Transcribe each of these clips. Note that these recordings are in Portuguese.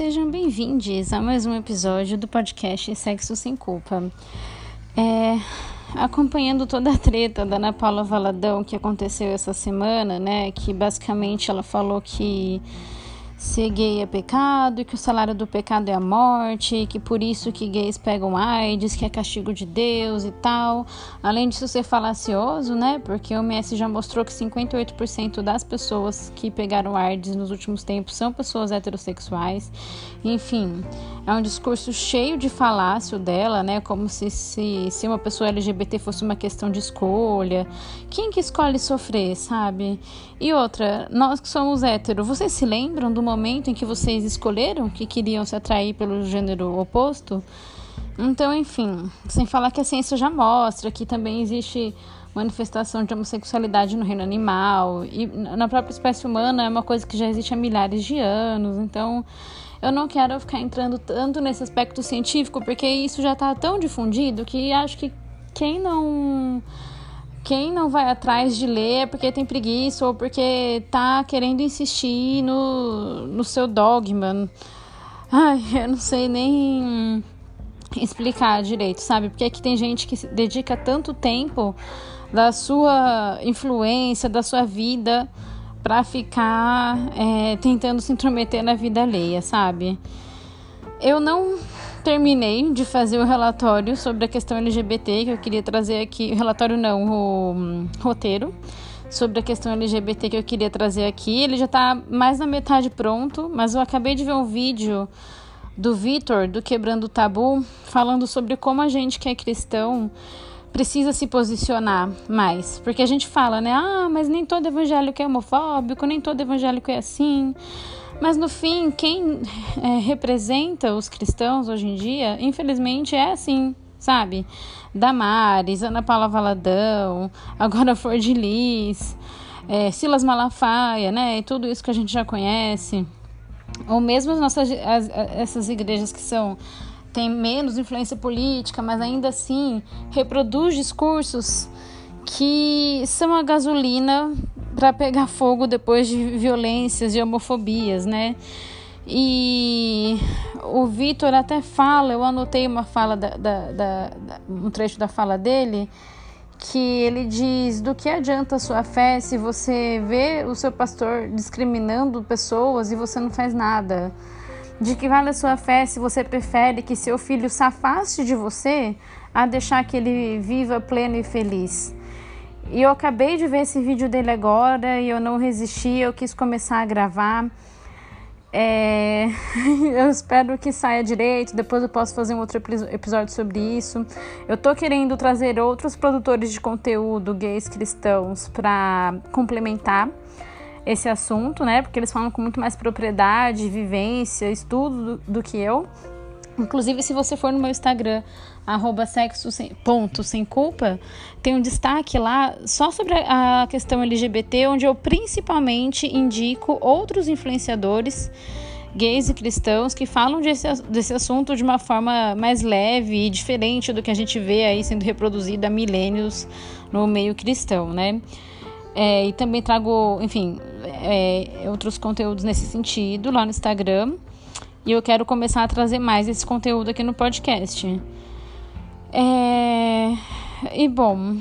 Sejam bem-vindos a mais um episódio do podcast Sexo Sem Culpa. É, acompanhando toda a treta da Ana Paula Valadão que aconteceu essa semana, né? Que basicamente ela falou que ser gay é pecado, que o salário do pecado é a morte, que por isso que gays pegam AIDS, que é castigo de Deus e tal. Além disso ser falacioso, né? Porque o MS já mostrou que 58% das pessoas que pegaram AIDS nos últimos tempos são pessoas heterossexuais. Enfim, é um discurso cheio de falácio dela, né? Como se, se, se uma pessoa LGBT fosse uma questão de escolha. Quem que escolhe sofrer, sabe? E outra, nós que somos héteros, vocês se lembram do momento em que vocês escolheram que queriam se atrair pelo gênero oposto. Então, enfim, sem falar que a ciência já mostra que também existe manifestação de homossexualidade no reino animal e na própria espécie humana é uma coisa que já existe há milhares de anos. Então, eu não quero ficar entrando tanto nesse aspecto científico porque isso já está tão difundido que acho que quem não quem não vai atrás de ler é porque tem preguiça ou porque tá querendo insistir no, no seu dogma. Ai, eu não sei nem explicar direito, sabe? Porque aqui tem gente que dedica tanto tempo da sua influência, da sua vida, para ficar é, tentando se intrometer na vida alheia, sabe? Eu não terminei de fazer o relatório sobre a questão LGBT que eu queria trazer aqui. Relatório não, o um, roteiro sobre a questão LGBT que eu queria trazer aqui. Ele já está mais na metade pronto, mas eu acabei de ver um vídeo do Vitor, do Quebrando o Tabu, falando sobre como a gente que é cristão precisa se posicionar mais. Porque a gente fala, né? Ah, mas nem todo evangélico é homofóbico, nem todo evangélico é assim. Mas no fim, quem é, representa os cristãos hoje em dia, infelizmente, é assim, sabe? Damares, Ana Paula Valadão, agora Flor Lis, é, Silas Malafaia, né? E tudo isso que a gente já conhece. Ou mesmo as nossas, as, essas igrejas que são têm menos influência política, mas ainda assim reproduz discursos que são a gasolina para pegar fogo depois de violências e homofobias, né? E o Vitor até fala, eu anotei uma fala da, da, da, um trecho da fala dele, que ele diz: do que adianta a sua fé se você vê o seu pastor discriminando pessoas e você não faz nada? De que vale a sua fé se você prefere que seu filho se afaste de você a deixar que ele viva pleno e feliz? E eu acabei de ver esse vídeo dele agora e eu não resisti, eu quis começar a gravar. É... eu espero que saia direito, depois eu posso fazer um outro episódio sobre isso. Eu tô querendo trazer outros produtores de conteúdo gays cristãos para complementar esse assunto, né? Porque eles falam com muito mais propriedade, vivência, estudo do, do que eu. Inclusive, se você for no meu Instagram, arroba sexo sem, ponto, sem culpa, tem um destaque lá só sobre a questão LGBT, onde eu principalmente indico outros influenciadores gays e cristãos que falam desse, desse assunto de uma forma mais leve e diferente do que a gente vê aí sendo reproduzido há milênios no meio cristão, né? É, e também trago, enfim, é, outros conteúdos nesse sentido lá no Instagram. E eu quero começar a trazer mais esse conteúdo aqui no podcast. É... E bom.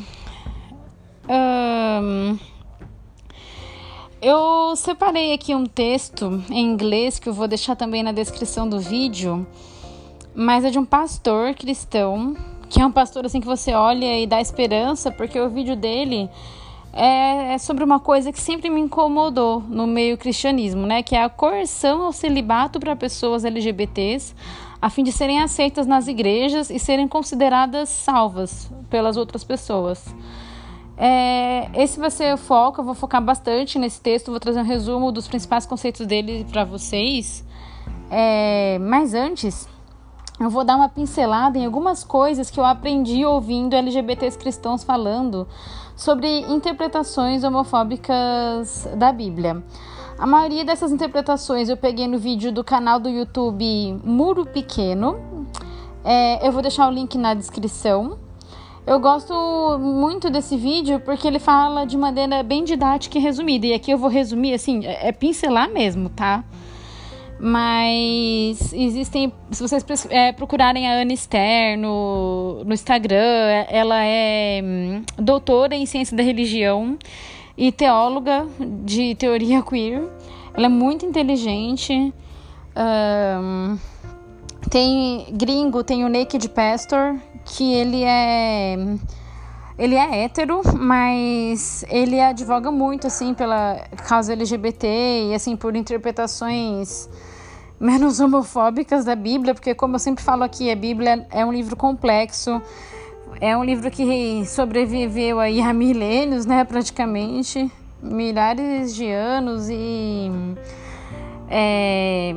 Eu separei aqui um texto em inglês que eu vou deixar também na descrição do vídeo, mas é de um pastor cristão, que é um pastor assim que você olha e dá esperança, porque o vídeo dele é, é, sobre uma coisa que sempre me incomodou no meio cristianismo, né? Que é a coerção ao celibato para pessoas LGBTs, a fim de serem aceitas nas igrejas e serem consideradas salvas pelas outras pessoas. É, esse vai ser o foco, eu vou focar bastante nesse texto, vou trazer um resumo dos principais conceitos dele para vocês. É, mas antes, eu vou dar uma pincelada em algumas coisas que eu aprendi ouvindo LGBTs cristãos falando sobre interpretações homofóbicas da Bíblia. A maioria dessas interpretações eu peguei no vídeo do canal do YouTube Muro Pequeno. É, eu vou deixar o link na descrição. Eu gosto muito desse vídeo porque ele fala de maneira bem didática e resumida. E aqui eu vou resumir, assim, é, é pincelar mesmo, tá? Mas existem, se vocês é, procurarem a Ana Esther no, no Instagram, ela é hum, doutora em ciência da religião e teóloga de teoria queer. Ela é muito inteligente. Um, tem gringo, tem o Naked Pastor, que ele é ele é hétero, mas ele advoga muito assim pela causa LGBT e assim por interpretações menos homofóbicas da Bíblia, porque como eu sempre falo aqui, a Bíblia é um livro complexo, é um livro que sobreviveu aí a milênios, né, praticamente, milhares de anos e é,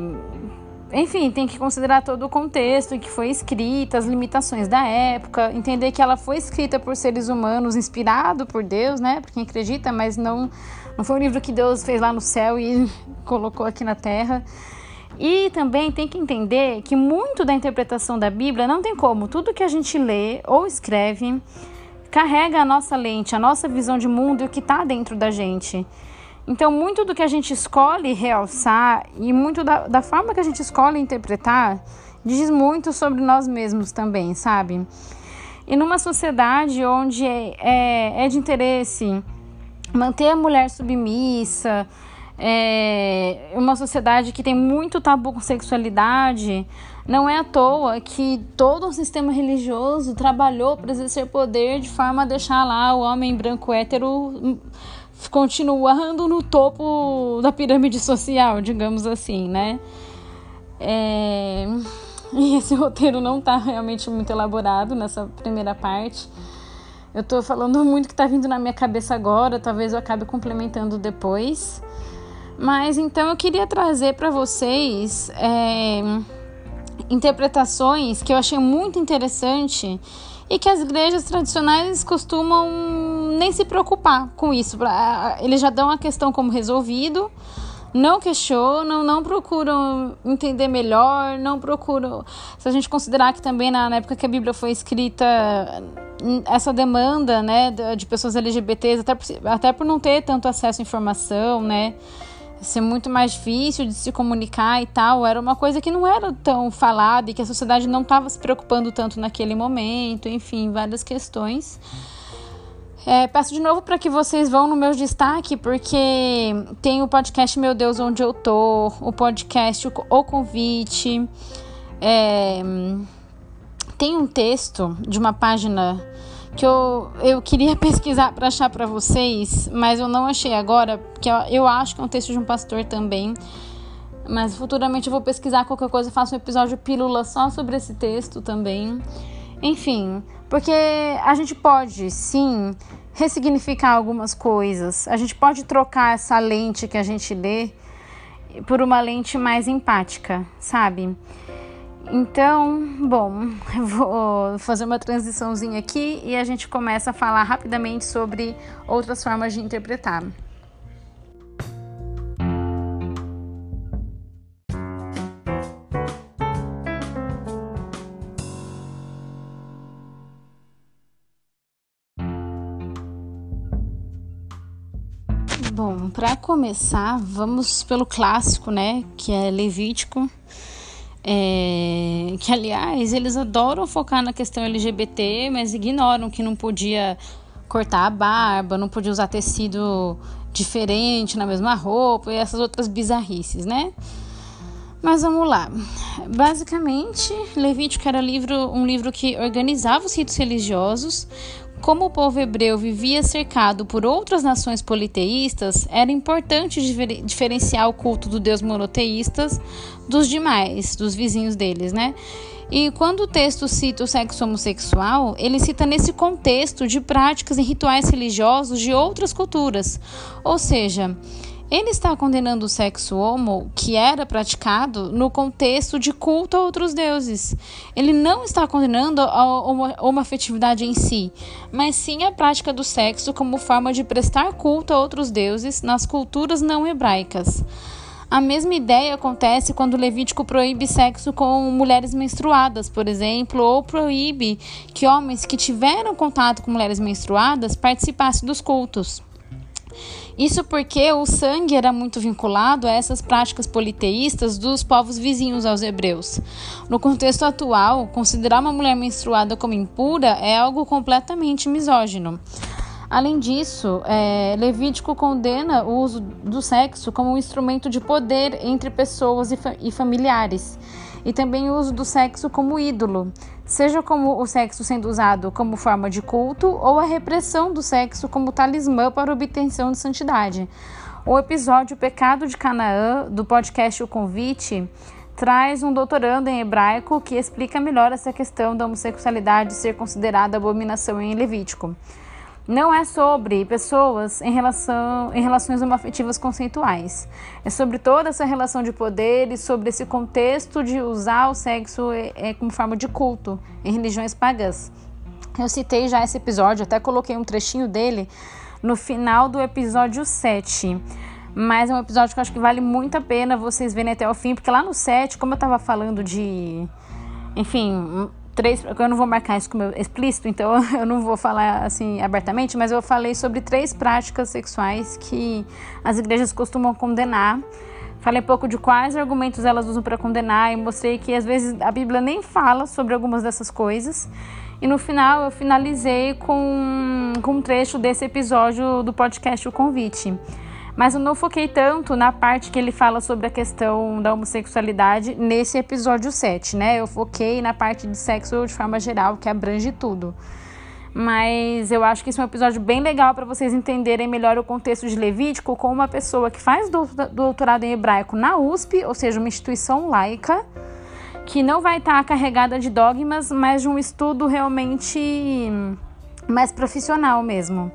enfim, tem que considerar todo o contexto em que foi escrita, as limitações da época, entender que ela foi escrita por seres humanos, inspirado por Deus, né? Por quem acredita, mas não, não foi um livro que Deus fez lá no céu e colocou aqui na terra. E também tem que entender que muito da interpretação da Bíblia não tem como. Tudo que a gente lê ou escreve carrega a nossa lente, a nossa visão de mundo e o que está dentro da gente. Então, muito do que a gente escolhe realçar e muito da, da forma que a gente escolhe interpretar diz muito sobre nós mesmos também, sabe? E numa sociedade onde é, é, é de interesse manter a mulher submissa, é uma sociedade que tem muito tabu com sexualidade, não é à toa que todo o sistema religioso trabalhou para exercer poder de forma a deixar lá o homem branco hétero continuando no topo da pirâmide social, digamos assim, né? É... E esse roteiro não está realmente muito elaborado nessa primeira parte. Eu estou falando muito que está vindo na minha cabeça agora, talvez eu acabe complementando depois. Mas então eu queria trazer para vocês é, interpretações que eu achei muito interessante e que as igrejas tradicionais costumam nem se preocupar com isso. Eles já dão a questão como resolvido, não questionam, não procuram entender melhor, não procuram. Se a gente considerar que também na, época que a Bíblia foi escrita, essa demanda né, de pessoas LGBTs, até por, até por não ter tanto acesso à informação, né? Ser muito mais difícil de se comunicar e tal, era uma coisa que não era tão falada e que a sociedade não estava se preocupando tanto naquele momento, enfim, várias questões. É, peço de novo para que vocês vão no meu destaque, porque tem o podcast Meu Deus Onde Eu Tô, o podcast O Convite. É, tem um texto de uma página que eu, eu queria pesquisar para achar para vocês, mas eu não achei agora, porque eu, eu acho que é um texto de um pastor também. Mas futuramente eu vou pesquisar qualquer coisa faço um episódio pílula só sobre esse texto também. Enfim, porque a gente pode sim ressignificar algumas coisas. A gente pode trocar essa lente que a gente lê por uma lente mais empática, sabe? Então, bom, eu vou fazer uma transiçãozinha aqui e a gente começa a falar rapidamente sobre outras formas de interpretar. Bom, para começar, vamos pelo clássico, né, que é Levítico é, que, aliás, eles adoram focar na questão LGBT, mas ignoram que não podia cortar a barba, não podia usar tecido diferente na mesma roupa e essas outras bizarrices, né? Mas vamos lá. Basicamente, Levítico era livro, um livro que organizava os ritos religiosos, como o povo hebreu vivia cercado por outras nações politeístas, era importante diferenciar o culto do Deus monoteísta dos demais, dos vizinhos deles, né? E quando o texto cita o sexo homossexual, ele cita nesse contexto de práticas e rituais religiosos de outras culturas. Ou seja, ele está condenando o sexo homo que era praticado no contexto de culto a outros deuses. Ele não está condenando a homoafetividade em si, mas sim a prática do sexo como forma de prestar culto a outros deuses nas culturas não hebraicas. A mesma ideia acontece quando o Levítico proíbe sexo com mulheres menstruadas, por exemplo, ou proíbe que homens que tiveram contato com mulheres menstruadas participassem dos cultos. Isso porque o sangue era muito vinculado a essas práticas politeístas dos povos vizinhos aos hebreus. No contexto atual, considerar uma mulher menstruada como impura é algo completamente misógino. Além disso, é, Levítico condena o uso do sexo como um instrumento de poder entre pessoas e, fa e familiares, e também o uso do sexo como ídolo, seja como o sexo sendo usado como forma de culto ou a repressão do sexo como talismã para obtenção de santidade. O episódio Pecado de Canaã, do podcast O Convite, traz um doutorando em hebraico que explica melhor essa questão da homossexualidade ser considerada abominação em Levítico não é sobre pessoas em, relação, em relações homoafetivas conceituais. É sobre toda essa relação de poder e sobre esse contexto de usar o sexo é, é, como forma de culto em religiões pagãs. Eu citei já esse episódio, até coloquei um trechinho dele no final do episódio 7. Mas é um episódio que eu acho que vale muito a pena vocês verem até o fim, porque lá no 7, como eu estava falando de. Enfim, três, eu não vou marcar isso como explícito, então eu não vou falar assim abertamente, mas eu falei sobre três práticas sexuais que as igrejas costumam condenar. Falei um pouco de quais argumentos elas usam para condenar e mostrei que às vezes a Bíblia nem fala sobre algumas dessas coisas. E no final eu finalizei com, com um trecho desse episódio do podcast O Convite. Mas eu não foquei tanto na parte que ele fala sobre a questão da homossexualidade nesse episódio 7, né? Eu foquei na parte de sexo de forma geral, que abrange tudo. Mas eu acho que esse é um episódio bem legal para vocês entenderem melhor o contexto de Levítico com uma pessoa que faz doutorado em hebraico na USP, ou seja, uma instituição laica, que não vai estar carregada de dogmas, mas de um estudo realmente mais profissional mesmo.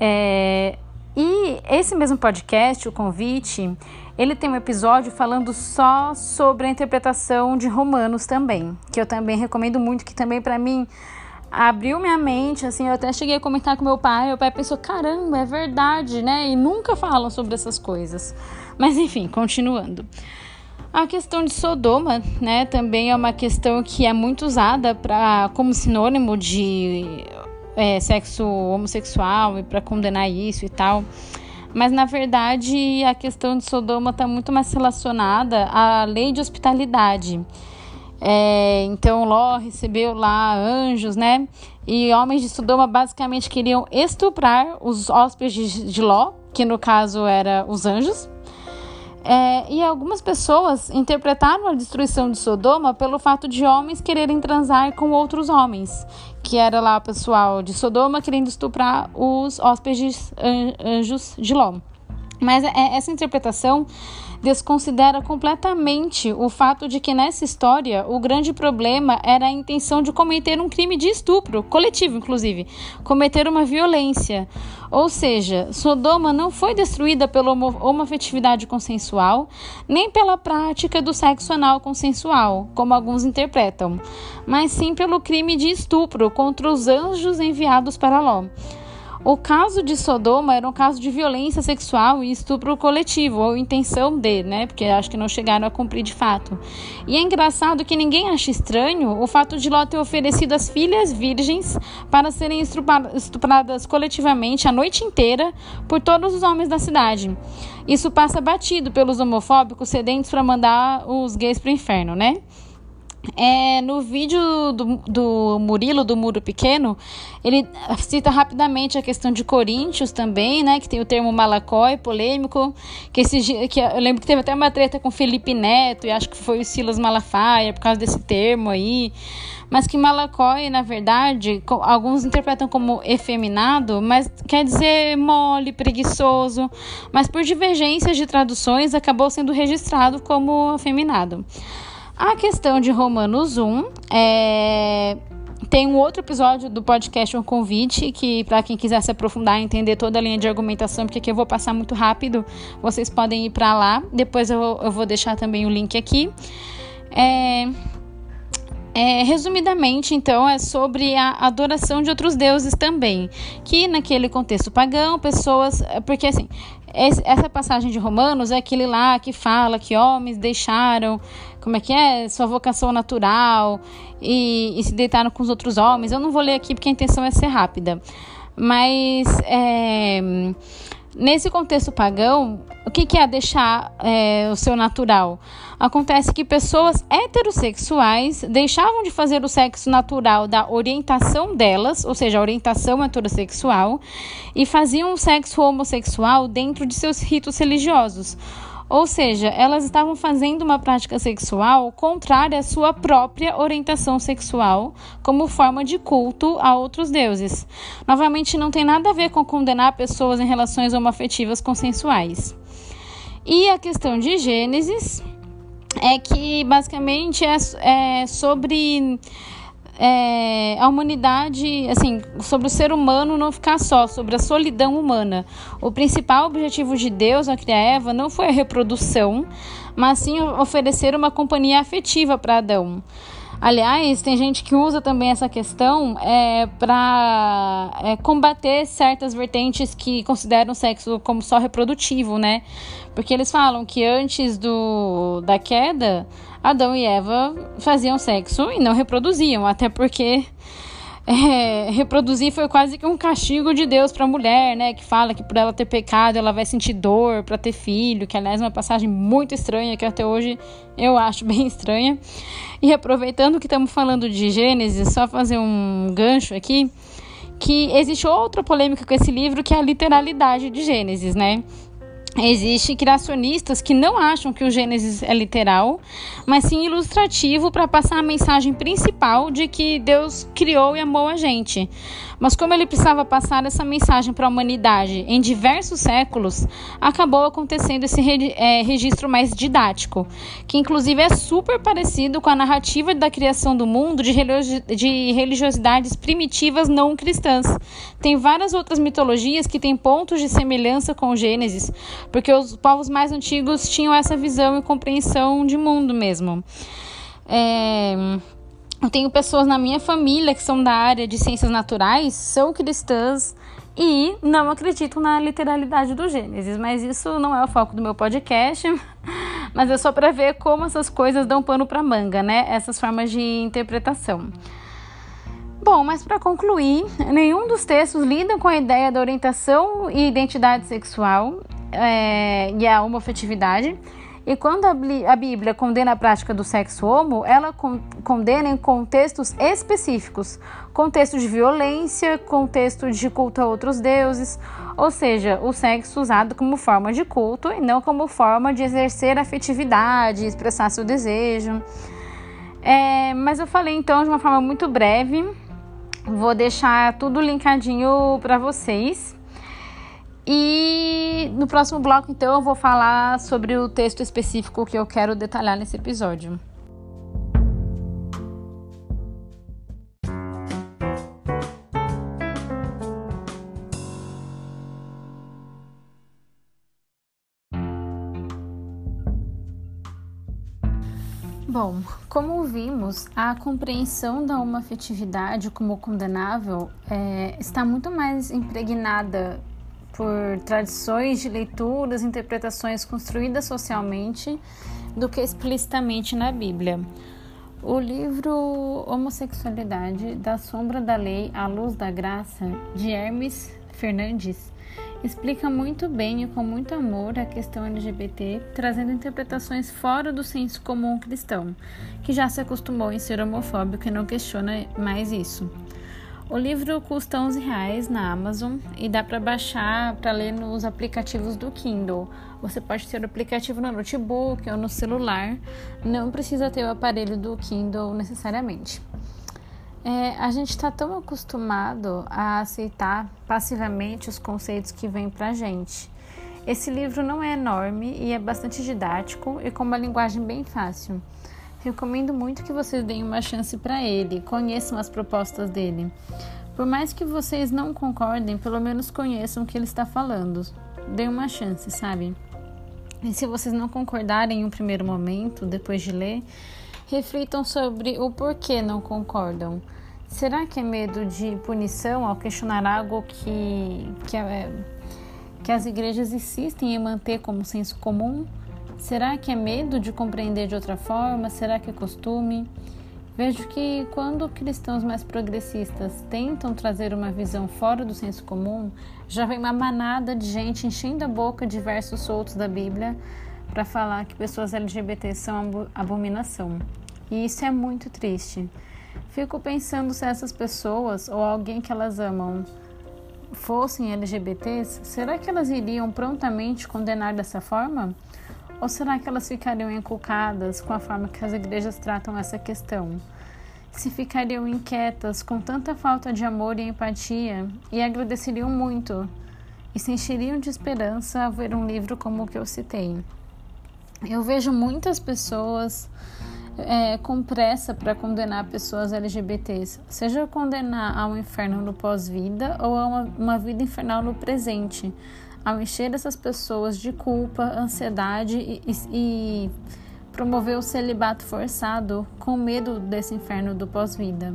É, e esse mesmo podcast, o convite, ele tem um episódio falando só sobre a interpretação de Romanos também, que eu também recomendo muito, que também para mim abriu minha mente, assim, eu até cheguei a comentar com meu pai, meu pai pensou, caramba, é verdade, né? E nunca falam sobre essas coisas. Mas enfim, continuando. A questão de Sodoma, né, também é uma questão que é muito usada para como sinônimo de é, sexo homossexual e para condenar isso e tal. Mas na verdade a questão de Sodoma está muito mais relacionada à lei de hospitalidade. É, então Ló recebeu lá anjos, né? E homens de Sodoma basicamente queriam estuprar os hóspedes de Ló, que no caso eram os anjos. É, e algumas pessoas interpretaram a destruição de Sodoma pelo fato de homens quererem transar com outros homens, que era lá o pessoal de Sodoma querendo estuprar os hóspedes anjos de Ló. Mas é, essa interpretação desconsidera completamente o fato de que nessa história o grande problema era a intenção de cometer um crime de estupro, coletivo inclusive, cometer uma violência. Ou seja, Sodoma não foi destruída pela homoafetividade consensual, nem pela prática do sexo anal consensual, como alguns interpretam, mas sim pelo crime de estupro contra os anjos enviados para Ló. O caso de Sodoma era um caso de violência sexual e estupro coletivo, ou intenção de, né? Porque acho que não chegaram a cumprir de fato. E é engraçado que ninguém acha estranho o fato de Ló ter oferecido as filhas virgens para serem estupradas coletivamente a noite inteira por todos os homens da cidade. Isso passa batido pelos homofóbicos sedentos para mandar os gays para o inferno, né? É, no vídeo do, do Murilo, do Muro Pequeno, ele cita rapidamente a questão de Coríntios também, né? Que tem o termo malacói, polêmico. Que, esse, que eu lembro que teve até uma treta com Felipe Neto, e acho que foi o Silas Malafaia, por causa desse termo aí. Mas que malacói, na verdade, alguns interpretam como efeminado, mas quer dizer mole, preguiçoso. Mas por divergências de traduções, acabou sendo registrado como afeminado. A questão de Romanos 1 é... Tem um outro episódio do podcast Um Convite, que para quem quiser se aprofundar e entender toda a linha de argumentação, porque aqui eu vou passar muito rápido, vocês podem ir para lá. Depois eu, eu, vou deixar também o link aqui. É, é, resumidamente, então, é sobre a adoração de outros deuses também. Que naquele contexto pagão, pessoas. Porque assim, essa passagem de Romanos é aquele lá que fala que homens deixaram, como é que é? Sua vocação natural e, e se deitaram com os outros homens. Eu não vou ler aqui porque a intenção é ser rápida. Mas é, Nesse contexto pagão, o que, é deixar é, o seu natural? Acontece que pessoas heterossexuais deixavam de fazer o sexo natural da orientação delas, ou seja, a orientação heterossexual, e faziam o sexo homossexual dentro de seus ritos religiosos. Ou seja, elas estavam fazendo uma prática sexual contrária à sua própria orientação sexual, como forma de culto a outros deuses. Novamente, não tem nada a ver com condenar pessoas em relações homoafetivas consensuais. E a questão de Gênesis é que basicamente é, é sobre é, a humanidade, assim, sobre o ser humano não ficar só, sobre a solidão humana. O principal objetivo de Deus ao criar Eva não foi a reprodução, mas sim oferecer uma companhia afetiva para Adão. Aliás, tem gente que usa também essa questão é, para é, combater certas vertentes que consideram o sexo como só reprodutivo, né? Porque eles falam que antes do, da queda, Adão e Eva faziam sexo e não reproduziam, até porque é, reproduzir foi quase que um castigo de Deus para a mulher, né? Que fala que por ela ter pecado ela vai sentir dor para ter filho, que aliás é uma passagem muito estranha que até hoje eu acho bem estranha. E aproveitando que estamos falando de Gênesis, só fazer um gancho aqui, que existe outra polêmica com esse livro que é a literalidade de Gênesis, né? Existem criacionistas que não acham que o Gênesis é literal, mas sim ilustrativo para passar a mensagem principal de que Deus criou e amou a gente. Mas como ele precisava passar essa mensagem para a humanidade em diversos séculos, acabou acontecendo esse re é, registro mais didático, que inclusive é super parecido com a narrativa da criação do mundo de, de religiosidades primitivas não cristãs. Tem várias outras mitologias que têm pontos de semelhança com o Gênesis porque os povos mais antigos tinham essa visão e compreensão de mundo mesmo. É, eu tenho pessoas na minha família que são da área de ciências naturais, são cristãs e não acreditam na literalidade do Gênesis, mas isso não é o foco do meu podcast, mas é só para ver como essas coisas dão pano para manga, né? Essas formas de interpretação. Bom, mas para concluir, nenhum dos textos lida com a ideia da orientação e identidade sexual é, e a homofetividade. E quando a Bíblia condena a prática do sexo homo, ela condena em contextos específicos, contexto de violência, contexto de culto a outros deuses, ou seja, o sexo usado como forma de culto e não como forma de exercer afetividade, expressar seu desejo. É, mas eu falei então de uma forma muito breve, vou deixar tudo linkadinho para vocês. E no próximo bloco, então, eu vou falar sobre o texto específico que eu quero detalhar nesse episódio. Bom, como vimos, a compreensão da afetividade como condenável é, está muito mais impregnada por tradições de leituras, interpretações construídas socialmente do que explicitamente na Bíblia. O livro Homossexualidade, da Sombra da Lei à Luz da Graça, de Hermes Fernandes, explica muito bem e com muito amor a questão LGBT, trazendo interpretações fora do senso comum cristão, que já se acostumou em ser homofóbico e não questiona mais isso. O livro custa 11 reais na Amazon e dá para baixar para ler nos aplicativos do Kindle. Você pode ter o aplicativo no notebook ou no celular, não precisa ter o aparelho do Kindle necessariamente. É, a gente está tão acostumado a aceitar passivamente os conceitos que vêm para a gente. Esse livro não é enorme e é bastante didático e com uma linguagem bem fácil. Recomendo muito que vocês deem uma chance para ele, conheçam as propostas dele. Por mais que vocês não concordem, pelo menos conheçam o que ele está falando. Deem uma chance, sabe? E se vocês não concordarem em um primeiro momento, depois de ler, reflitam sobre o porquê não concordam. Será que é medo de punição ao questionar algo que, que, é, que as igrejas insistem em manter como senso comum? Será que é medo de compreender de outra forma? Será que é costume? Vejo que quando cristãos mais progressistas tentam trazer uma visão fora do senso comum, já vem uma manada de gente enchendo a boca de versos soltos da Bíblia para falar que pessoas LGBT são abominação. E isso é muito triste. Fico pensando se essas pessoas ou alguém que elas amam fossem LGBTs, será que elas iriam prontamente condenar dessa forma? Ou será que elas ficariam inculcadas com a forma que as igrejas tratam essa questão? Se ficariam inquietas com tanta falta de amor e empatia e agradeceriam muito e se encheriam de esperança ao ver um livro como o que eu citei. Eu vejo muitas pessoas é, com pressa para condenar pessoas LGBTs, seja condenar ao inferno no pós-vida ou a uma, uma vida infernal no presente, ao encher essas pessoas de culpa, ansiedade e, e, e promover o celibato forçado com medo desse inferno do pós-vida.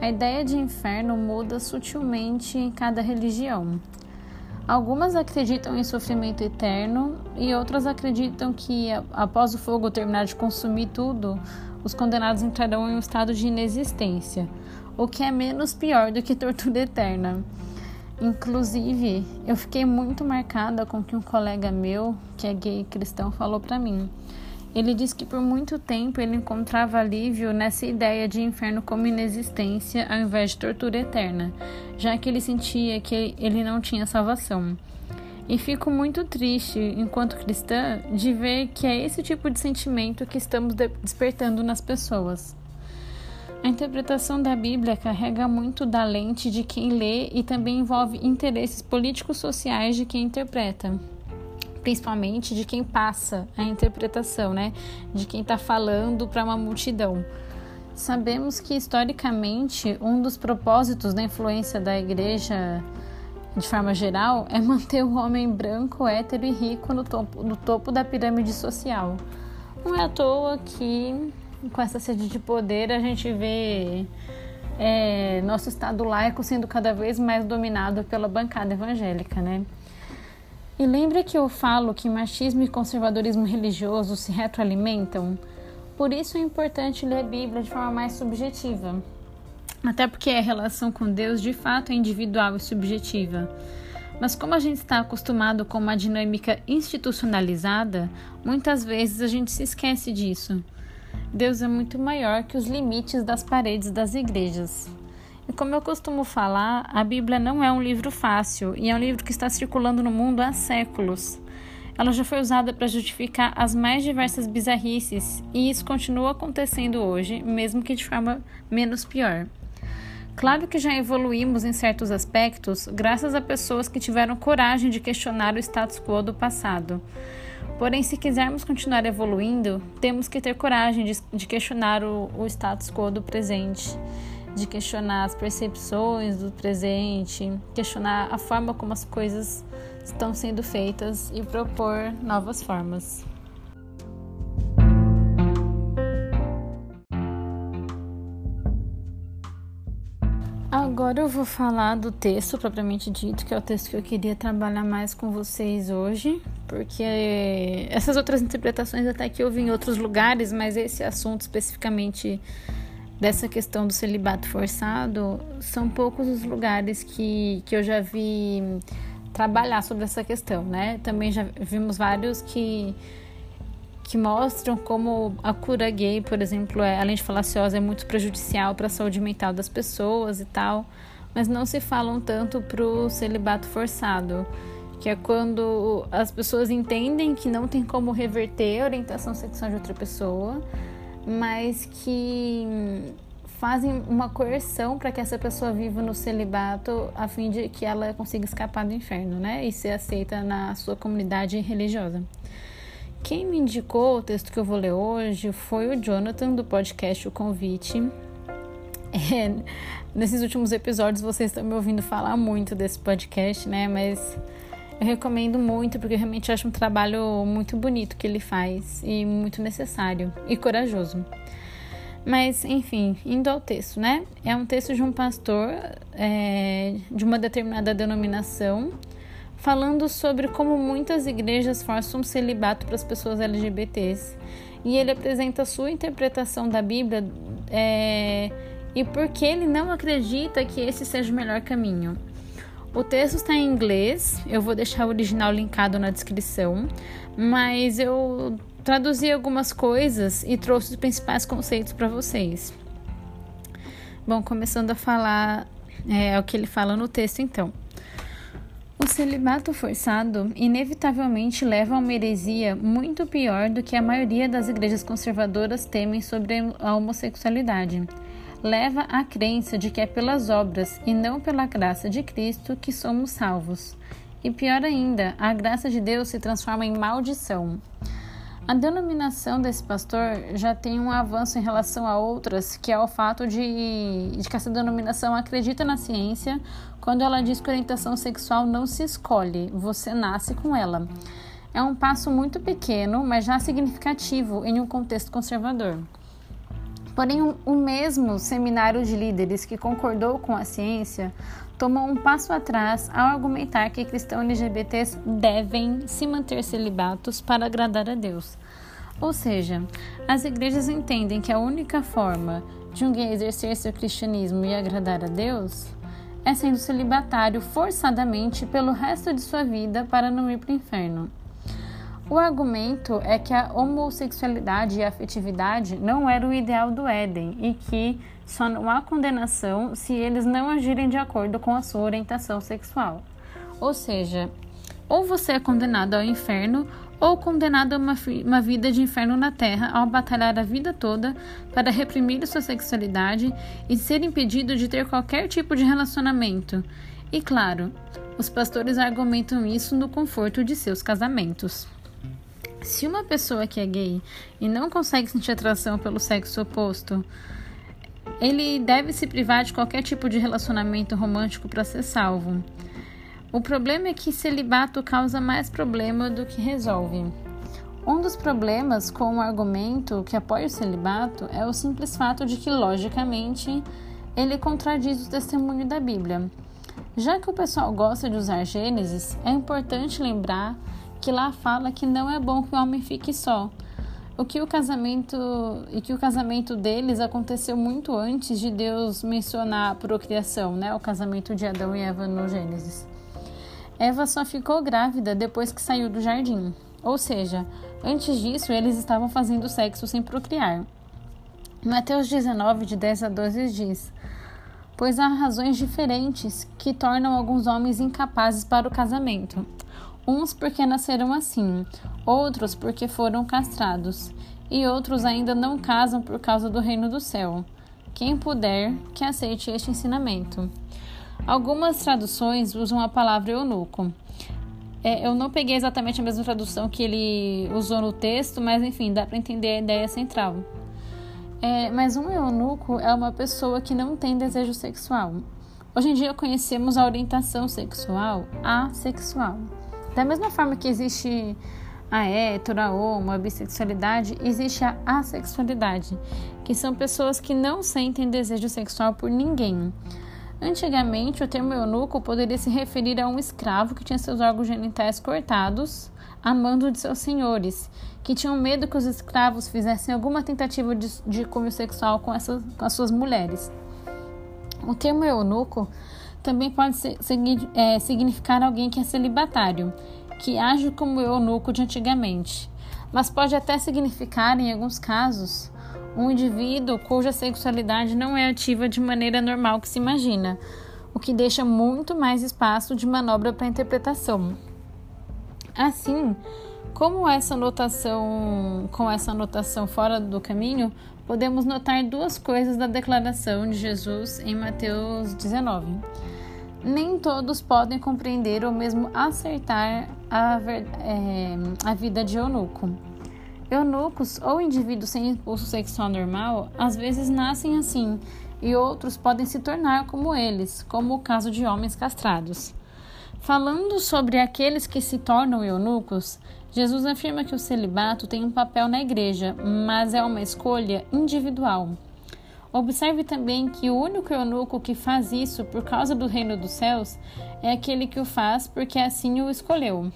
A ideia de inferno muda sutilmente em cada religião. Algumas acreditam em sofrimento eterno e outras acreditam que, após o fogo terminar de consumir tudo, os condenados entrarão em um estado de inexistência, o que é menos pior do que tortura eterna. Inclusive, eu fiquei muito marcada com o que um colega meu, que é gay cristão, falou para mim. Ele disse que por muito tempo ele encontrava alívio nessa ideia de inferno como inexistência ao invés de tortura eterna, já que ele sentia que ele não tinha salvação. E fico muito triste, enquanto cristã, de ver que é esse tipo de sentimento que estamos despertando nas pessoas. A interpretação da Bíblia carrega muito da lente de quem lê e também envolve interesses políticos sociais de quem interpreta principalmente de quem passa a interpretação, né? De quem está falando para uma multidão. Sabemos que historicamente um dos propósitos da influência da igreja de forma geral, é manter o homem branco, hétero e rico no topo, no topo da pirâmide social. Não é à toa que, com essa sede de poder, a gente vê é, nosso Estado laico sendo cada vez mais dominado pela bancada evangélica, né? E lembra que eu falo que machismo e conservadorismo religioso se retroalimentam? Por isso é importante ler a Bíblia de forma mais subjetiva. Até porque a relação com Deus de fato é individual e subjetiva. Mas como a gente está acostumado com uma dinâmica institucionalizada, muitas vezes a gente se esquece disso. Deus é muito maior que os limites das paredes das igrejas. E como eu costumo falar, a Bíblia não é um livro fácil e é um livro que está circulando no mundo há séculos. Ela já foi usada para justificar as mais diversas bizarrices e isso continua acontecendo hoje, mesmo que de forma menos pior. Claro que já evoluímos em certos aspectos graças a pessoas que tiveram coragem de questionar o status quo do passado. Porém, se quisermos continuar evoluindo, temos que ter coragem de, de questionar o, o status quo do presente de questionar as percepções do presente, questionar a forma como as coisas estão sendo feitas e propor novas formas. Agora eu vou falar do texto propriamente dito, que é o texto que eu queria trabalhar mais com vocês hoje, porque essas outras interpretações até que eu vi em outros lugares, mas esse assunto especificamente dessa questão do celibato forçado, são poucos os lugares que, que eu já vi trabalhar sobre essa questão, né? Também já vimos vários que que mostram como a cura gay, por exemplo, é, além de falaciosa, é muito prejudicial para a saúde mental das pessoas e tal, mas não se falam tanto para o celibato forçado, que é quando as pessoas entendem que não tem como reverter a orientação sexual de outra pessoa, mas que fazem uma coerção para que essa pessoa viva no celibato a fim de que ela consiga escapar do inferno, né? E ser aceita na sua comunidade religiosa. Quem me indicou o texto que eu vou ler hoje foi o Jonathan do podcast O Convite. É, nesses últimos episódios vocês estão me ouvindo falar muito desse podcast, né? Mas eu recomendo muito porque eu realmente acho um trabalho muito bonito que ele faz e muito necessário e corajoso. Mas, enfim, indo ao texto, né? É um texto de um pastor é, de uma determinada denominação falando sobre como muitas igrejas forçam um celibato para as pessoas LGBTs e ele apresenta a sua interpretação da Bíblia é, e por que ele não acredita que esse seja o melhor caminho. O texto está em inglês, eu vou deixar o original linkado na descrição, mas eu traduzi algumas coisas e trouxe os principais conceitos para vocês. Bom, começando a falar é, o que ele fala no texto, então. O celibato forçado inevitavelmente leva a uma heresia muito pior do que a maioria das igrejas conservadoras temem sobre a homossexualidade. Leva à crença de que é pelas obras e não pela graça de Cristo que somos salvos. E pior ainda, a graça de Deus se transforma em maldição. A denominação desse pastor já tem um avanço em relação a outras, que é o fato de, de que essa denominação acredita na ciência quando ela diz que orientação sexual não se escolhe, você nasce com ela. É um passo muito pequeno, mas já significativo em um contexto conservador. Porém, o mesmo seminário de líderes que concordou com a ciência tomou um passo atrás ao argumentar que cristãos LGBTs devem se manter celibatos para agradar a Deus. Ou seja, as igrejas entendem que a única forma de um gay exercer seu cristianismo e agradar a Deus é sendo celibatário forçadamente pelo resto de sua vida para não ir para o inferno. O argumento é que a homossexualidade e a afetividade não era o ideal do Éden e que só não há condenação se eles não agirem de acordo com a sua orientação sexual. Ou seja, ou você é condenado ao inferno ou condenado a uma, uma vida de inferno na terra ao batalhar a vida toda para reprimir sua sexualidade e ser impedido de ter qualquer tipo de relacionamento. E claro, os pastores argumentam isso no conforto de seus casamentos. Se uma pessoa que é gay e não consegue sentir atração pelo sexo oposto, ele deve se privar de qualquer tipo de relacionamento romântico para ser salvo. O problema é que celibato causa mais problema do que resolve. Um dos problemas com o argumento que apoia o celibato é o simples fato de que, logicamente, ele contradiz o testemunho da Bíblia. Já que o pessoal gosta de usar Gênesis, é importante lembrar que lá fala que não é bom que o homem fique só, o que o casamento e que o casamento deles aconteceu muito antes de Deus mencionar a procriação, né? O casamento de Adão e Eva no Gênesis. Eva só ficou grávida depois que saiu do jardim. Ou seja, antes disso eles estavam fazendo sexo sem procriar. Mateus 19, de 10 a 12 diz: Pois há razões diferentes que tornam alguns homens incapazes para o casamento. Uns porque nasceram assim, outros porque foram castrados, e outros ainda não casam por causa do reino do céu. Quem puder, que aceite este ensinamento. Algumas traduções usam a palavra eunuco. É, eu não peguei exatamente a mesma tradução que ele usou no texto, mas enfim, dá para entender a ideia central. É, mas um eunuco é uma pessoa que não tem desejo sexual. Hoje em dia conhecemos a orientação sexual assexual. Da mesma forma que existe a hétero, a homo, a bissexualidade, existe a assexualidade, que são pessoas que não sentem desejo sexual por ninguém. Antigamente, o termo eunuco poderia se referir a um escravo que tinha seus órgãos genitais cortados a mando de seus senhores, que tinham medo que os escravos fizessem alguma tentativa de, de cunho sexual com, essas, com as suas mulheres. O termo eunuco também pode ser, é, significar alguém que é celibatário, que age como eunuco de antigamente, mas pode até significar, em alguns casos, um indivíduo cuja sexualidade não é ativa de maneira normal que se imagina, o que deixa muito mais espaço de manobra para interpretação. Assim, como essa notação, com essa anotação fora do caminho, podemos notar duas coisas da declaração de Jesus em Mateus 19. Nem todos podem compreender ou mesmo acertar a, é, a vida de eunuco. Eunucos ou indivíduos sem impulso sexual normal às vezes nascem assim e outros podem se tornar como eles, como o caso de homens castrados. Falando sobre aqueles que se tornam eunucos, Jesus afirma que o celibato tem um papel na igreja, mas é uma escolha individual. Observe também que o único eunuco que faz isso por causa do reino dos céus é aquele que o faz porque assim o escolheu.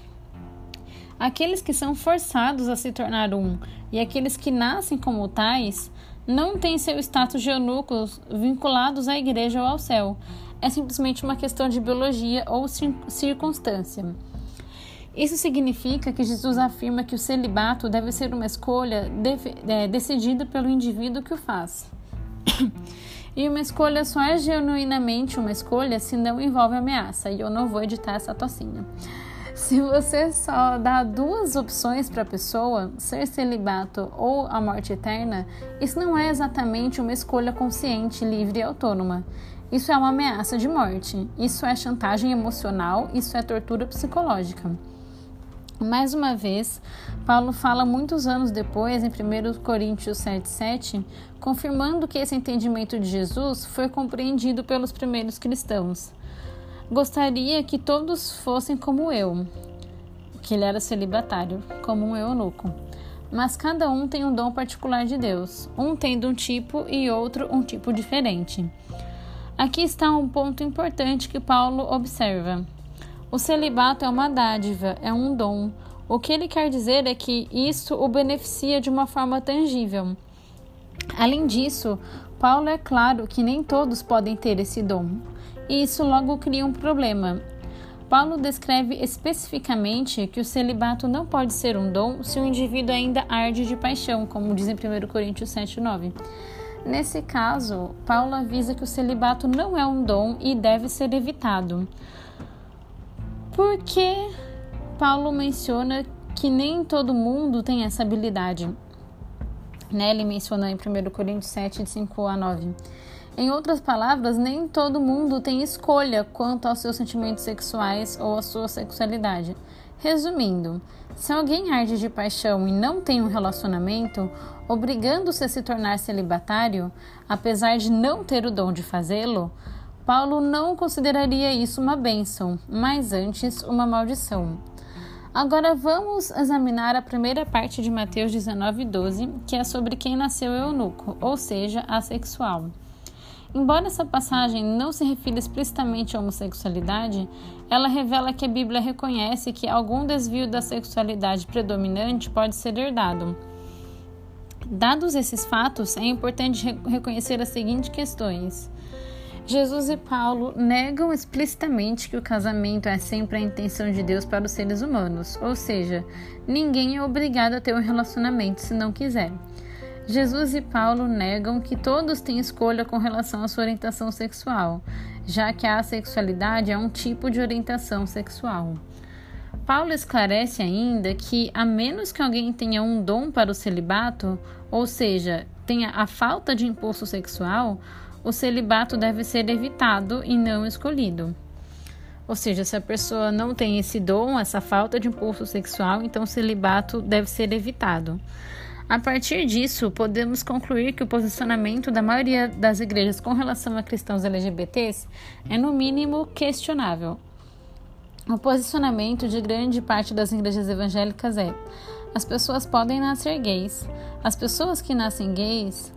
Aqueles que são forçados a se tornar um e aqueles que nascem como tais não têm seu status de eunucos vinculados à igreja ou ao céu. É simplesmente uma questão de biologia ou circunstância. Isso significa que Jesus afirma que o celibato deve ser uma escolha é, decidida pelo indivíduo que o faz. e uma escolha só é genuinamente uma escolha se não envolve ameaça. E eu não vou editar essa tocinha. Se você só dá duas opções para a pessoa, ser celibato ou a morte eterna, isso não é exatamente uma escolha consciente, livre e autônoma. Isso é uma ameaça de morte. Isso é chantagem emocional, isso é tortura psicológica. Mais uma vez, Paulo fala muitos anos depois, em 1 Coríntios 7,7, confirmando que esse entendimento de Jesus foi compreendido pelos primeiros cristãos. Gostaria que todos fossem como eu, que ele era celibatário, como um eunuco. Mas cada um tem um dom particular de Deus, um tendo um tipo e outro um tipo diferente. Aqui está um ponto importante que Paulo observa. O celibato é uma dádiva, é um dom. O que ele quer dizer é que isso o beneficia de uma forma tangível. Além disso, Paulo é claro que nem todos podem ter esse dom, e isso logo cria um problema. Paulo descreve especificamente que o celibato não pode ser um dom se o indivíduo ainda arde de paixão, como diz em 1 Coríntios 7,9. Nesse caso, Paulo avisa que o celibato não é um dom e deve ser evitado. Porque Paulo menciona que nem todo mundo tem essa habilidade. Né? Ele menciona em 1 Coríntios 7, de 5 a 9. Em outras palavras, nem todo mundo tem escolha quanto aos seus sentimentos sexuais ou à sua sexualidade. Resumindo, se alguém arde de paixão e não tem um relacionamento, obrigando-se a se tornar celibatário, apesar de não ter o dom de fazê-lo, Paulo não consideraria isso uma bênção, mas antes uma maldição. Agora vamos examinar a primeira parte de Mateus 19:12, que é sobre quem nasceu eunuco, ou seja, assexual. Embora essa passagem não se refira explicitamente à homossexualidade, ela revela que a Bíblia reconhece que algum desvio da sexualidade predominante pode ser herdado. Dados esses fatos, é importante reconhecer as seguintes questões. Jesus e Paulo negam explicitamente que o casamento é sempre a intenção de Deus para os seres humanos, ou seja, ninguém é obrigado a ter um relacionamento se não quiser. Jesus e Paulo negam que todos têm escolha com relação à sua orientação sexual, já que a sexualidade é um tipo de orientação sexual. Paulo esclarece ainda que, a menos que alguém tenha um dom para o celibato, ou seja, tenha a falta de impulso sexual, o celibato deve ser evitado e não escolhido. Ou seja, se a pessoa não tem esse dom, essa falta de impulso sexual, então o celibato deve ser evitado. A partir disso, podemos concluir que o posicionamento da maioria das igrejas com relação a cristãos LGBTs é, no mínimo, questionável. O posicionamento de grande parte das igrejas evangélicas é: as pessoas podem nascer gays. As pessoas que nascem gays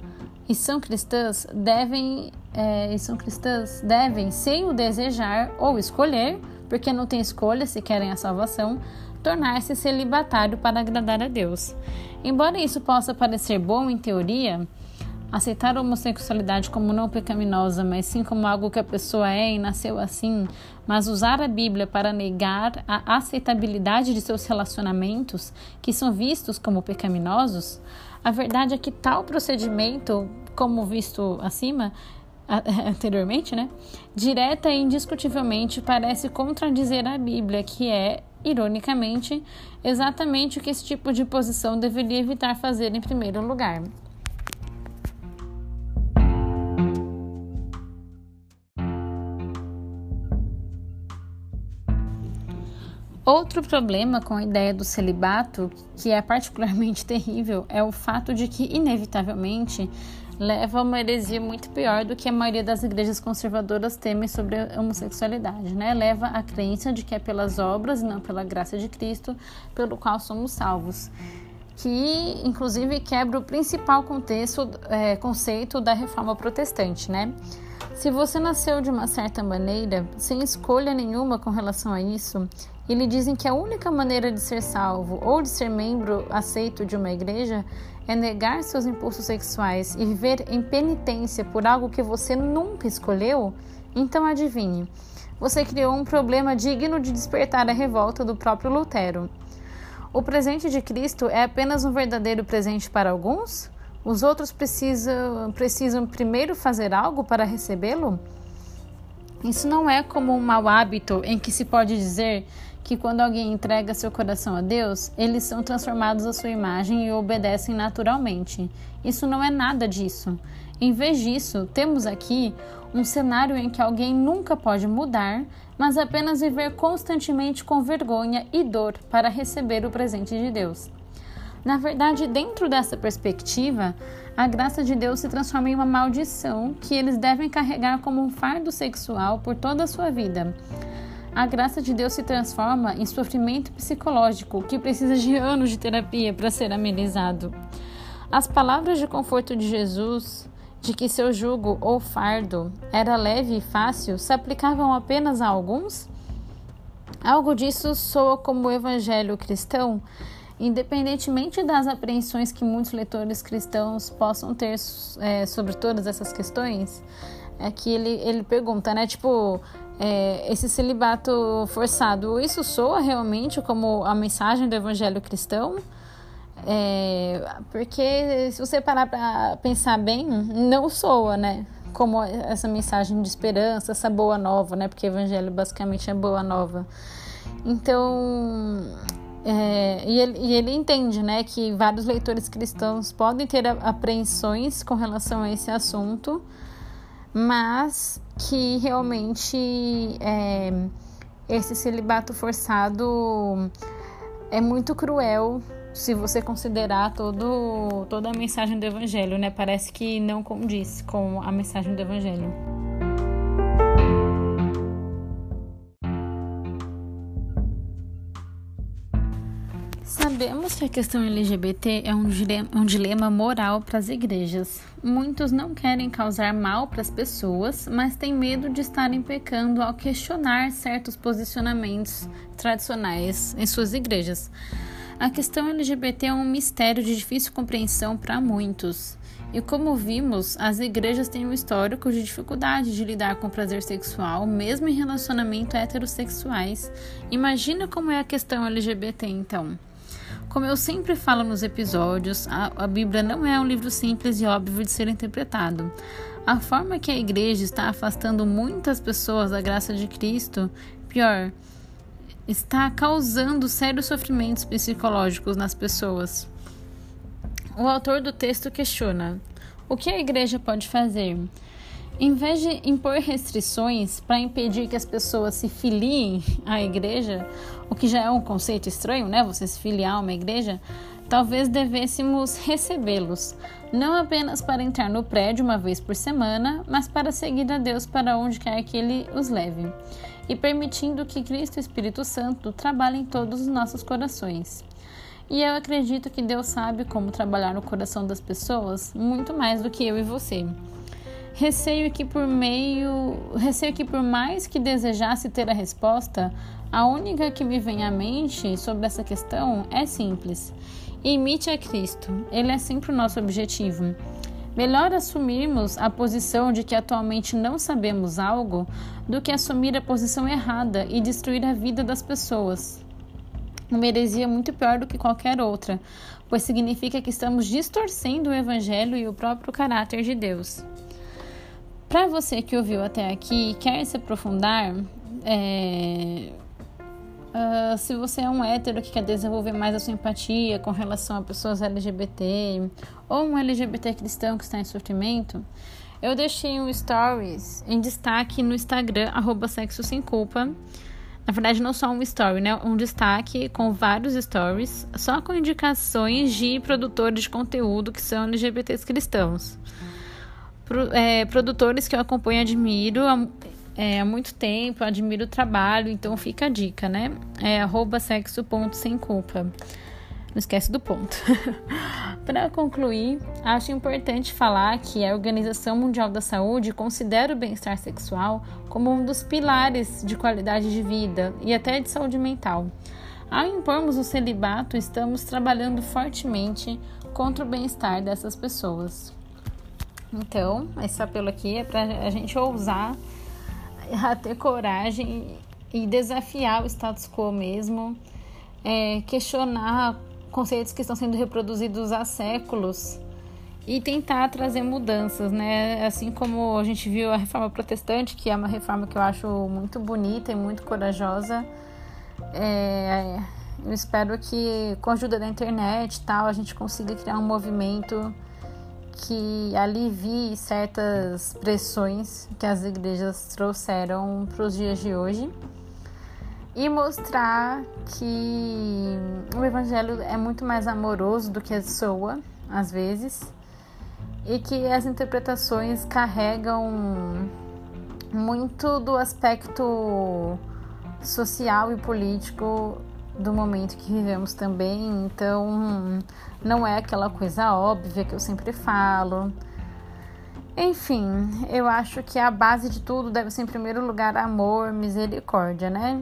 e são cristãs devem é, e são cristãs devem, sem o desejar ou escolher, porque não tem escolha se querem a salvação, tornar-se celibatário para agradar a Deus. Embora isso possa parecer bom em teoria, aceitar a homossexualidade como não pecaminosa, mas sim como algo que a pessoa é e nasceu assim, mas usar a Bíblia para negar a aceitabilidade de seus relacionamentos, que são vistos como pecaminosos, a verdade é que tal procedimento, como visto acima, anteriormente, né, direta e indiscutivelmente parece contradizer a Bíblia, que é, ironicamente, exatamente o que esse tipo de posição deveria evitar fazer em primeiro lugar. Outro problema com a ideia do celibato, que é particularmente terrível, é o fato de que, inevitavelmente, leva a uma heresia muito pior do que a maioria das igrejas conservadoras temem sobre a homossexualidade, né? Leva à crença de que é pelas obras e não pela graça de Cristo pelo qual somos salvos. que inclusive quebra o principal contexto, é, conceito da reforma protestante, né? Se você nasceu de uma certa maneira, sem escolha nenhuma com relação a isso, e lhe dizem que a única maneira de ser salvo ou de ser membro aceito de uma igreja é negar seus impulsos sexuais e viver em penitência por algo que você nunca escolheu, então adivinhe, você criou um problema digno de despertar a revolta do próprio Lutero. O presente de Cristo é apenas um verdadeiro presente para alguns? Os outros precisam, precisam primeiro fazer algo para recebê-lo? Isso não é como um mau hábito em que se pode dizer que quando alguém entrega seu coração a Deus, eles são transformados à sua imagem e obedecem naturalmente. Isso não é nada disso. Em vez disso, temos aqui um cenário em que alguém nunca pode mudar, mas apenas viver constantemente com vergonha e dor para receber o presente de Deus. Na verdade, dentro dessa perspectiva, a graça de Deus se transforma em uma maldição que eles devem carregar como um fardo sexual por toda a sua vida. A graça de Deus se transforma em sofrimento psicológico que precisa de anos de terapia para ser amenizado. As palavras de conforto de Jesus, de que seu jugo ou fardo era leve e fácil, se aplicavam apenas a alguns? Algo disso soa como o evangelho cristão Independentemente das apreensões que muitos leitores cristãos possam ter é, sobre todas essas questões, é que ele, ele pergunta, né? Tipo, é, esse celibato forçado, isso soa realmente como a mensagem do evangelho cristão? É, porque se você parar para pensar bem, não soa, né? Como essa mensagem de esperança, essa boa nova, né? Porque o evangelho basicamente é boa nova. Então, é, e, ele, e, ele, entende né, que vários leitores cristãos podem ter apreensões com relação a esse assunto, mas que realmente é, esse celibato forçado é muito cruel se você considerar todo, toda a mensagem do Evangelho, né? Parece que não condiz com a mensagem do Evangelho. Sabemos que a questão LGBT é um dilema, um dilema moral para as igrejas. Muitos não querem causar mal para as pessoas, mas têm medo de estarem pecando ao questionar certos posicionamentos tradicionais em suas igrejas. A questão LGBT é um mistério de difícil compreensão para muitos. E como vimos, as igrejas têm um histórico de dificuldade de lidar com o prazer sexual, mesmo em relacionamentos heterossexuais. Imagina como é a questão LGBT então. Como eu sempre falo nos episódios, a, a Bíblia não é um livro simples e óbvio de ser interpretado. A forma que a igreja está afastando muitas pessoas da graça de Cristo, pior, está causando sérios sofrimentos psicológicos nas pessoas. O autor do texto questiona: o que a igreja pode fazer? Em vez de impor restrições para impedir que as pessoas se filiem à igreja, o que já é um conceito estranho, né? Você se filiar a uma igreja, talvez devêssemos recebê-los, não apenas para entrar no prédio uma vez por semana, mas para seguir a Deus para onde quer que Ele os leve, e permitindo que Cristo e Espírito Santo trabalhem em todos os nossos corações. E eu acredito que Deus sabe como trabalhar no coração das pessoas muito mais do que eu e você. Receio que por meio, receio que por mais que desejasse ter a resposta, a única que me vem à mente sobre essa questão é simples. Imite a Cristo. Ele é sempre o nosso objetivo. Melhor assumirmos a posição de que atualmente não sabemos algo do que assumir a posição errada e destruir a vida das pessoas. Uma heresia muito pior do que qualquer outra, pois significa que estamos distorcendo o Evangelho e o próprio caráter de Deus. Para você que ouviu até aqui e quer se aprofundar, é, uh, se você é um hétero que quer desenvolver mais a sua empatia com relação a pessoas LGBT ou um LGBT cristão que está em sofrimento, eu deixei um stories em destaque no Instagram, arroba sexo sem culpa. Na verdade, não só um story, né? Um destaque com vários stories, só com indicações de produtores de conteúdo que são LGBTs cristãos é, produtores que eu acompanho e admiro há, é, há muito tempo, admiro o trabalho, então fica a dica, né? É arroba sexo.sem culpa. Não esquece do ponto. Para concluir, acho importante falar que a Organização Mundial da Saúde considera o bem-estar sexual como um dos pilares de qualidade de vida e até de saúde mental. Ao impormos o celibato, estamos trabalhando fortemente contra o bem-estar dessas pessoas. Então, esse apelo aqui é para a gente ousar a ter coragem e desafiar o status quo mesmo, é, questionar conceitos que estão sendo reproduzidos há séculos e tentar trazer mudanças, né? Assim como a gente viu a reforma protestante, que é uma reforma que eu acho muito bonita e muito corajosa. É, eu espero que com a ajuda da internet e tal a gente consiga criar um movimento que alivie certas pressões que as igrejas trouxeram para os dias de hoje e mostrar que o evangelho é muito mais amoroso do que soa, às vezes, e que as interpretações carregam muito do aspecto social e político do momento que vivemos também, então não é aquela coisa óbvia que eu sempre falo. Enfim, eu acho que a base de tudo deve ser, em primeiro lugar, amor, misericórdia, né?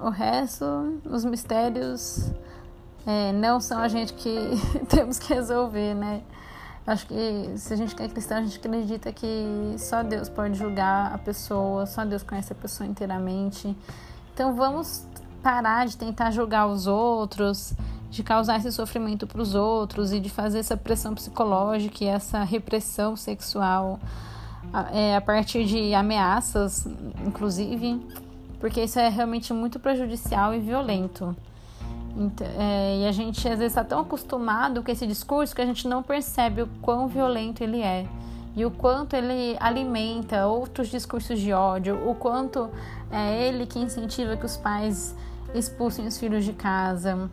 O resto, os mistérios, é, não são a gente que temos que resolver, né? Acho que se a gente é cristão, a gente acredita que só Deus pode julgar a pessoa, só Deus conhece a pessoa inteiramente. Então vamos parar de tentar julgar os outros, de causar esse sofrimento para os outros e de fazer essa pressão psicológica e essa repressão sexual é, a partir de ameaças, inclusive porque isso é realmente muito prejudicial e violento. Então, é, e a gente às vezes está tão acostumado com esse discurso que a gente não percebe o quão violento ele é e o quanto ele alimenta outros discursos de ódio, o quanto é ele que incentiva que os pais expulsem os filhos de casa,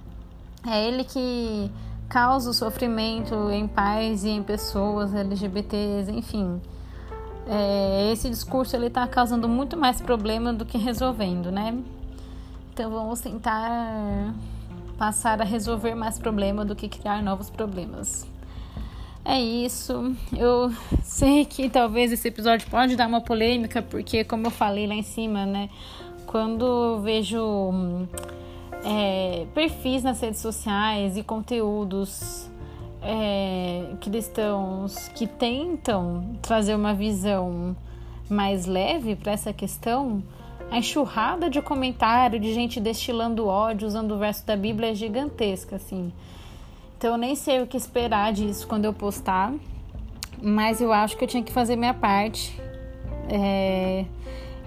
é ele que causa o sofrimento em pais e em pessoas LGBTs, enfim é, esse discurso ele está causando muito mais problema do que resolvendo, né? Então vamos tentar passar a resolver mais problema do que criar novos problemas. É isso. Eu sei que talvez esse episódio pode dar uma polêmica, porque como eu falei lá em cima, né? Quando eu vejo é, perfis nas redes sociais e conteúdos é, cristãos que tentam trazer uma visão mais leve para essa questão, a enxurrada de comentário de gente destilando ódio usando o verso da Bíblia é gigantesca, assim. Então eu nem sei o que esperar disso quando eu postar, mas eu acho que eu tinha que fazer minha parte. É,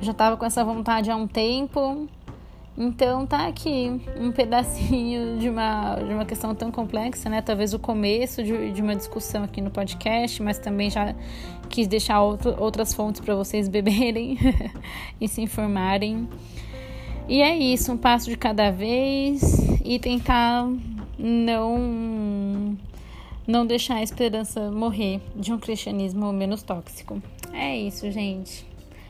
já estava com essa vontade há um tempo, então tá aqui um pedacinho de uma, de uma questão tão complexa, né? Talvez o começo de, de uma discussão aqui no podcast, mas também já quis deixar outro, outras fontes para vocês beberem e se informarem. E é isso, um passo de cada vez e tentar não não deixar a esperança morrer de um cristianismo menos tóxico. É isso, gente.